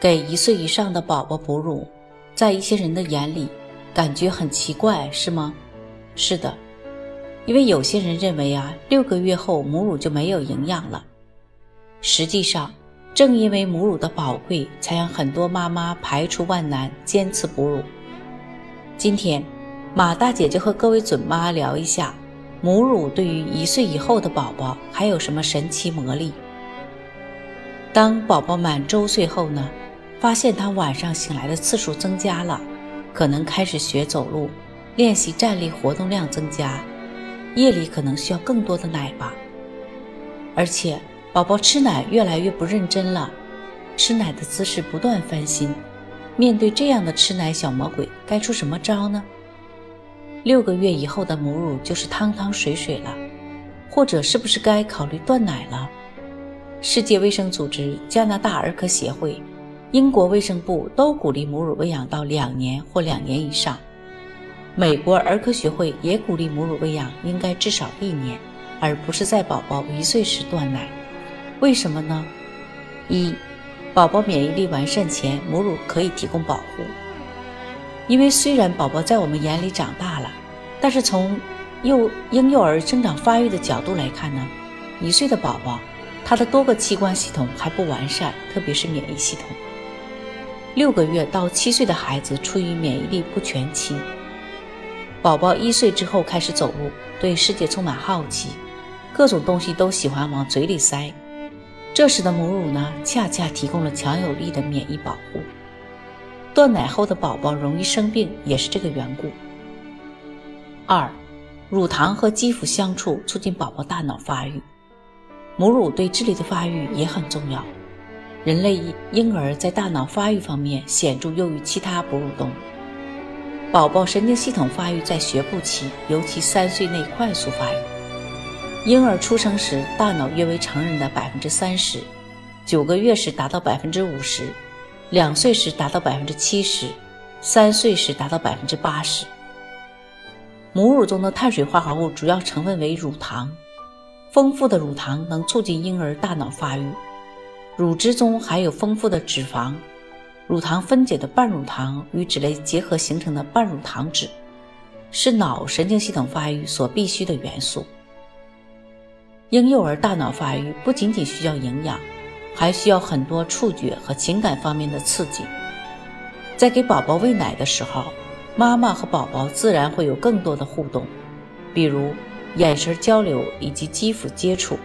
给一岁以上的宝宝哺乳，在一些人的眼里，感觉很奇怪，是吗？是的，因为有些人认为啊，六个月后母乳就没有营养了。实际上，正因为母乳的宝贵，才让很多妈妈排除万难坚持哺乳。今天，马大姐就和各位准妈聊一下。母乳对于一岁以后的宝宝还有什么神奇魔力？当宝宝满周岁后呢？发现他晚上醒来的次数增加了，可能开始学走路，练习站立活动量增加，夜里可能需要更多的奶吧。而且宝宝吃奶越来越不认真了，吃奶的姿势不断翻新。面对这样的吃奶小魔鬼，该出什么招呢？六个月以后的母乳就是汤汤水水了，或者是不是该考虑断奶了？世界卫生组织、加拿大儿科协会、英国卫生部都鼓励母乳喂养到两年或两年以上。美国儿科学会也鼓励母乳喂养应该至少一年，而不是在宝宝一岁时断奶。为什么呢？一，宝宝免疫力完善前，母乳可以提供保护。因为虽然宝宝在我们眼里长大了，但是从幼婴幼儿生长发育的角度来看呢，一岁的宝宝，他的多个器官系统还不完善，特别是免疫系统。六个月到七岁的孩子处于免疫力不全期，宝宝一岁之后开始走路，对世界充满好奇，各种东西都喜欢往嘴里塞，这时的母乳呢，恰恰提供了强有力的免疫保护。断奶后的宝宝容易生病，也是这个缘故。二，乳糖和肌肤相处，促进宝宝大脑发育。母乳对智力的发育也很重要。人类婴儿在大脑发育方面显著优于其他哺乳动物。宝宝神经系统发育在学步期，尤其三岁内快速发育。婴儿出生时，大脑约为成人的百分之三十，九个月时达到百分之五十。两岁时达到百分之七十，三岁时达到百分之八十。母乳中的碳水化合物主要成分为乳糖，丰富的乳糖能促进婴儿大脑发育。乳汁中含有丰富的脂肪，乳糖分解的半乳糖与脂类结合形成的半乳糖脂，是脑神经系统发育所必需的元素。婴幼儿大脑发育不仅仅需要营养。还需要很多触觉和情感方面的刺激。在给宝宝喂奶的时候，妈妈和宝宝自然会有更多的互动，比如眼神交流以及肌肤接触，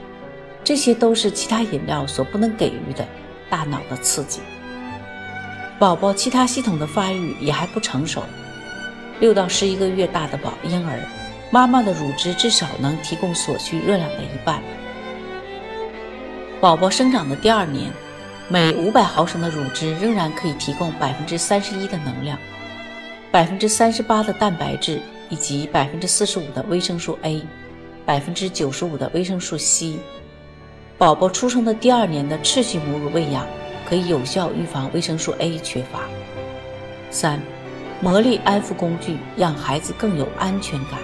这些都是其他饮料所不能给予的大脑的刺激。宝宝其他系统的发育也还不成熟，六到十一个月大的宝婴儿，妈妈的乳汁至少能提供所需热量的一半。宝宝生长的第二年，每五百毫升的乳汁仍然可以提供百分之三十一的能量，百分之三十八的蛋白质以及百分之四十五的维生素 A，百分之九十五的维生素 C。宝宝出生的第二年的持续母乳喂养，可以有效预防维生素 A 缺乏。三，魔力安抚工具让孩子更有安全感。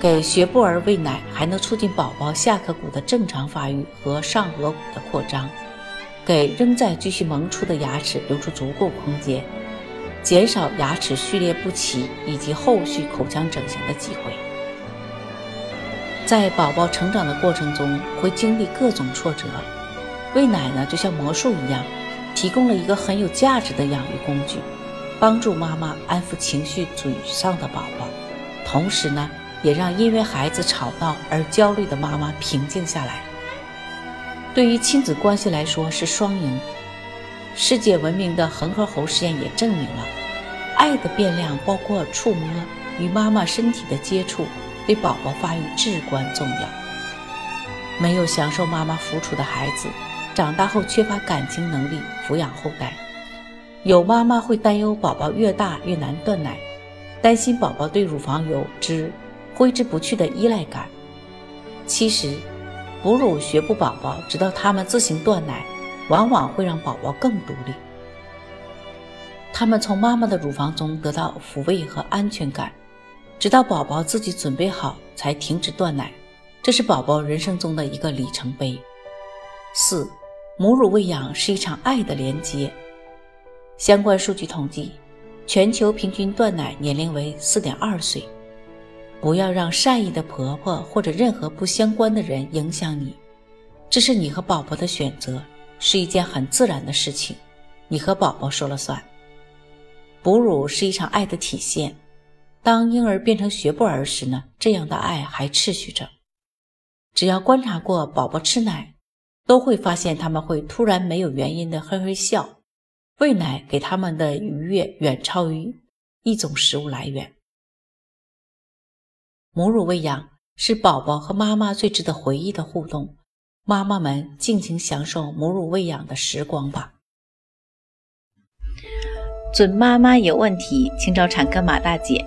给学步儿喂奶，还能促进宝宝下颌骨的正常发育和上颌骨的扩张，给仍在继续萌出的牙齿留出足够空间，减少牙齿序列不齐以及后续口腔整形的机会。在宝宝成长的过程中，会经历各种挫折，喂奶呢就像魔术一样，提供了一个很有价值的养育工具，帮助妈妈安抚情绪沮丧的宝宝，同时呢。也让因为孩子吵闹而焦虑的妈妈平静下来。对于亲子关系来说是双赢。世界闻名的恒河猴实验也证明了，爱的变量包括触摸与妈妈身体的接触，对宝宝发育至关重要。没有享受妈妈抚触的孩子，长大后缺乏感情能力抚养后代。有妈妈会担忧宝宝越大越难断奶，担心宝宝对乳房有之挥之不去的依赖感。其实，哺乳学步宝宝直到他们自行断奶，往往会让宝宝更独立。他们从妈妈的乳房中得到抚慰和安全感，直到宝宝自己准备好才停止断奶。这是宝宝人生中的一个里程碑。四，母乳喂养是一场爱的连接。相关数据统计，全球平均断奶年龄为四点二岁。不要让善意的婆婆或者任何不相关的人影响你，这是你和宝宝的选择，是一件很自然的事情，你和宝宝说了算。哺乳是一场爱的体现，当婴儿变成学步儿时呢，这样的爱还持续着。只要观察过宝宝吃奶，都会发现他们会突然没有原因的嘿嘿笑。喂奶给他们的愉悦远超于一种食物来源。母乳喂养是宝宝和妈妈最值得回忆的互动，妈妈们尽情享受母乳喂养的时光吧。准妈妈有问题，请找产科马大姐。